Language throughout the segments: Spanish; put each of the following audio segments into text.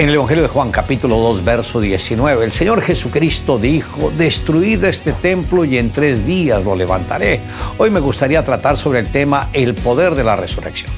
En el Evangelio de Juan capítulo 2 verso 19, el Señor Jesucristo dijo, destruid este templo y en tres días lo levantaré. Hoy me gustaría tratar sobre el tema el poder de la resurrección.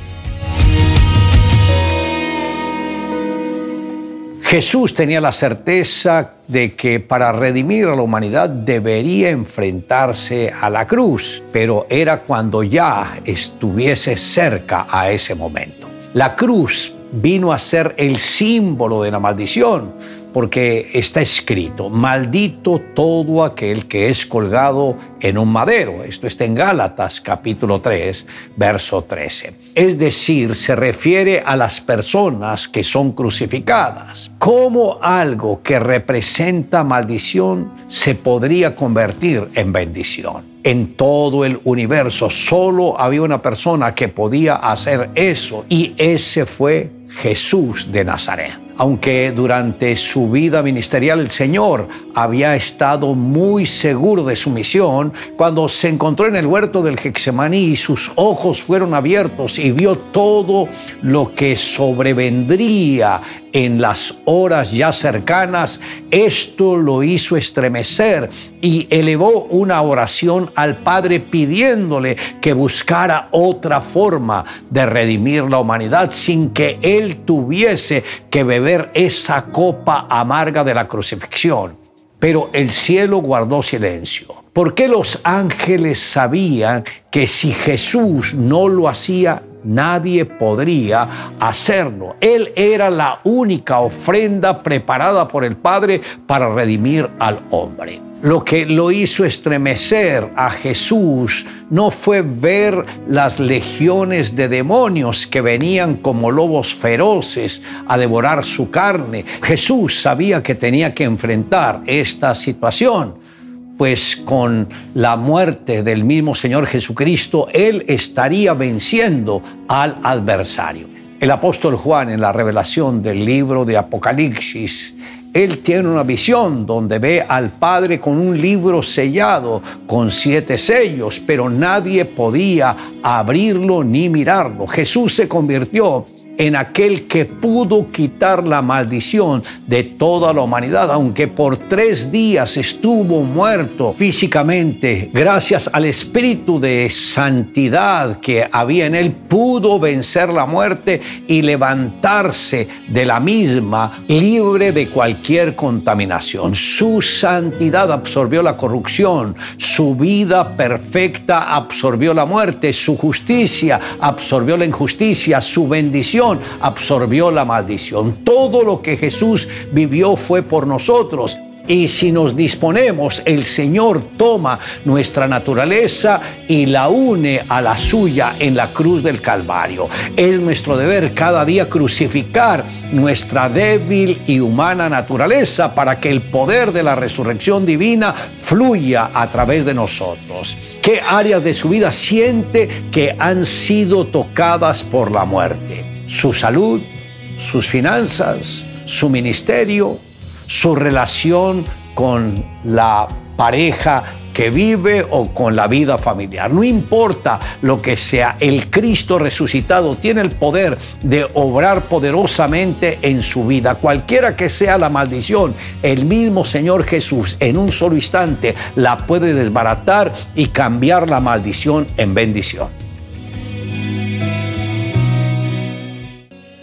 Jesús tenía la certeza de que para redimir a la humanidad debería enfrentarse a la cruz, pero era cuando ya estuviese cerca a ese momento. La cruz vino a ser el símbolo de la maldición, porque está escrito, maldito todo aquel que es colgado en un madero. Esto está en Gálatas capítulo 3, verso 13. Es decir, se refiere a las personas que son crucificadas. ¿Cómo algo que representa maldición se podría convertir en bendición? En todo el universo solo había una persona que podía hacer eso y ese fue Jesús de Nazaret aunque durante su vida ministerial el Señor había estado muy seguro de su misión, cuando se encontró en el huerto del Hexemaní y sus ojos fueron abiertos y vio todo lo que sobrevendría en las horas ya cercanas, esto lo hizo estremecer y elevó una oración al Padre pidiéndole que buscara otra forma de redimir la humanidad sin que él tuviese que beber esa copa amarga de la crucifixión. Pero el cielo guardó silencio. porque los ángeles sabían que si Jesús no lo hacía, nadie podría hacerlo. Él era la única ofrenda preparada por el Padre para redimir al hombre. Lo que lo hizo estremecer a Jesús no fue ver las legiones de demonios que venían como lobos feroces a devorar su carne. Jesús sabía que tenía que enfrentar esta situación pues con la muerte del mismo Señor Jesucristo, Él estaría venciendo al adversario. El apóstol Juan en la revelación del libro de Apocalipsis, él tiene una visión donde ve al Padre con un libro sellado con siete sellos, pero nadie podía abrirlo ni mirarlo. Jesús se convirtió en aquel que pudo quitar la maldición de toda la humanidad, aunque por tres días estuvo muerto físicamente, gracias al espíritu de santidad que había en él, pudo vencer la muerte y levantarse de la misma libre de cualquier contaminación. Su santidad absorbió la corrupción, su vida perfecta absorbió la muerte, su justicia absorbió la injusticia, su bendición absorbió la maldición. Todo lo que Jesús vivió fue por nosotros. Y si nos disponemos, el Señor toma nuestra naturaleza y la une a la suya en la cruz del Calvario. Es nuestro deber cada día crucificar nuestra débil y humana naturaleza para que el poder de la resurrección divina fluya a través de nosotros. ¿Qué áreas de su vida siente que han sido tocadas por la muerte? Su salud, sus finanzas, su ministerio, su relación con la pareja que vive o con la vida familiar. No importa lo que sea, el Cristo resucitado tiene el poder de obrar poderosamente en su vida. Cualquiera que sea la maldición, el mismo Señor Jesús en un solo instante la puede desbaratar y cambiar la maldición en bendición.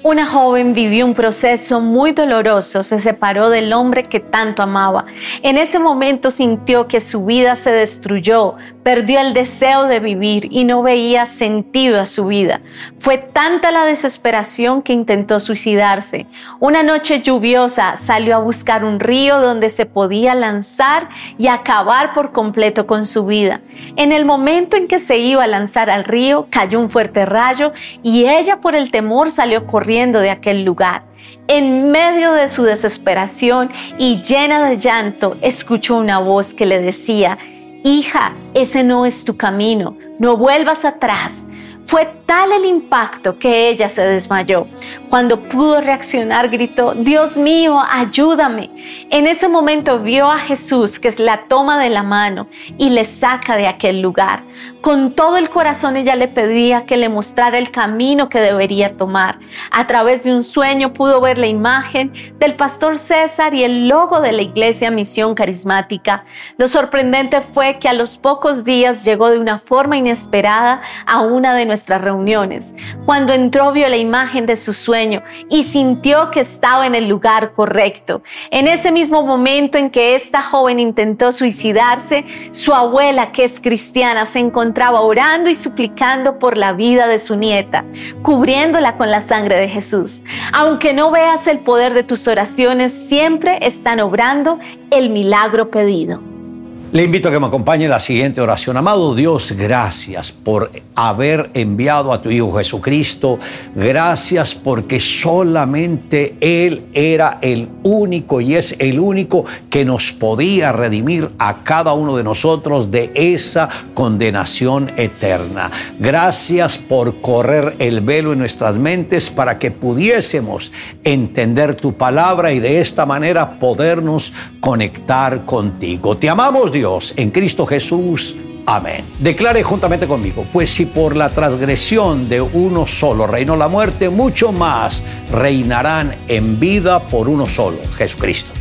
Una joven vivió un proceso muy doloroso, se separó del hombre que tanto amaba. En ese momento sintió que su vida se destruyó, perdió el deseo de vivir y no veía sentido a su vida. Fue tanta la desesperación que intentó suicidarse. Una noche lluviosa salió a buscar un río donde se podía lanzar y acabar por completo con su vida. En el momento en que se iba a lanzar al río, cayó un fuerte rayo y ella por el temor salió corriendo de aquel lugar. En medio de su desesperación y llena de llanto, escuchó una voz que le decía, hija, ese no es tu camino, no vuelvas atrás. Fue tal el impacto que ella se desmayó. Cuando pudo reaccionar, gritó, Dios mío, ayúdame. En ese momento vio a Jesús que la toma de la mano y le saca de aquel lugar. Con todo el corazón ella le pedía que le mostrara el camino que debería tomar. A través de un sueño pudo ver la imagen del pastor César y el logo de la iglesia Misión Carismática. Lo sorprendente fue que a los pocos días llegó de una forma inesperada a una de nuestras reuniones. Cuando entró vio la imagen de su sueño y sintió que estaba en el lugar correcto. En ese mismo momento en que esta joven intentó suicidarse, su abuela, que es cristiana, se encontraba orando y suplicando por la vida de su nieta, cubriéndola con la sangre de Jesús. Aunque no veas el poder de tus oraciones, siempre están obrando el milagro pedido. Le invito a que me acompañe en la siguiente oración. Amado Dios, gracias por haber enviado a tu Hijo Jesucristo. Gracias porque solamente Él era el único y es el único que nos podía redimir a cada uno de nosotros de esa condenación eterna. Gracias por correr el velo en nuestras mentes para que pudiésemos entender tu palabra y de esta manera podernos conectar contigo. Te amamos, Dios en Cristo Jesús. Amén. Declare juntamente conmigo, pues si por la transgresión de uno solo reinó la muerte, mucho más reinarán en vida por uno solo, Jesucristo.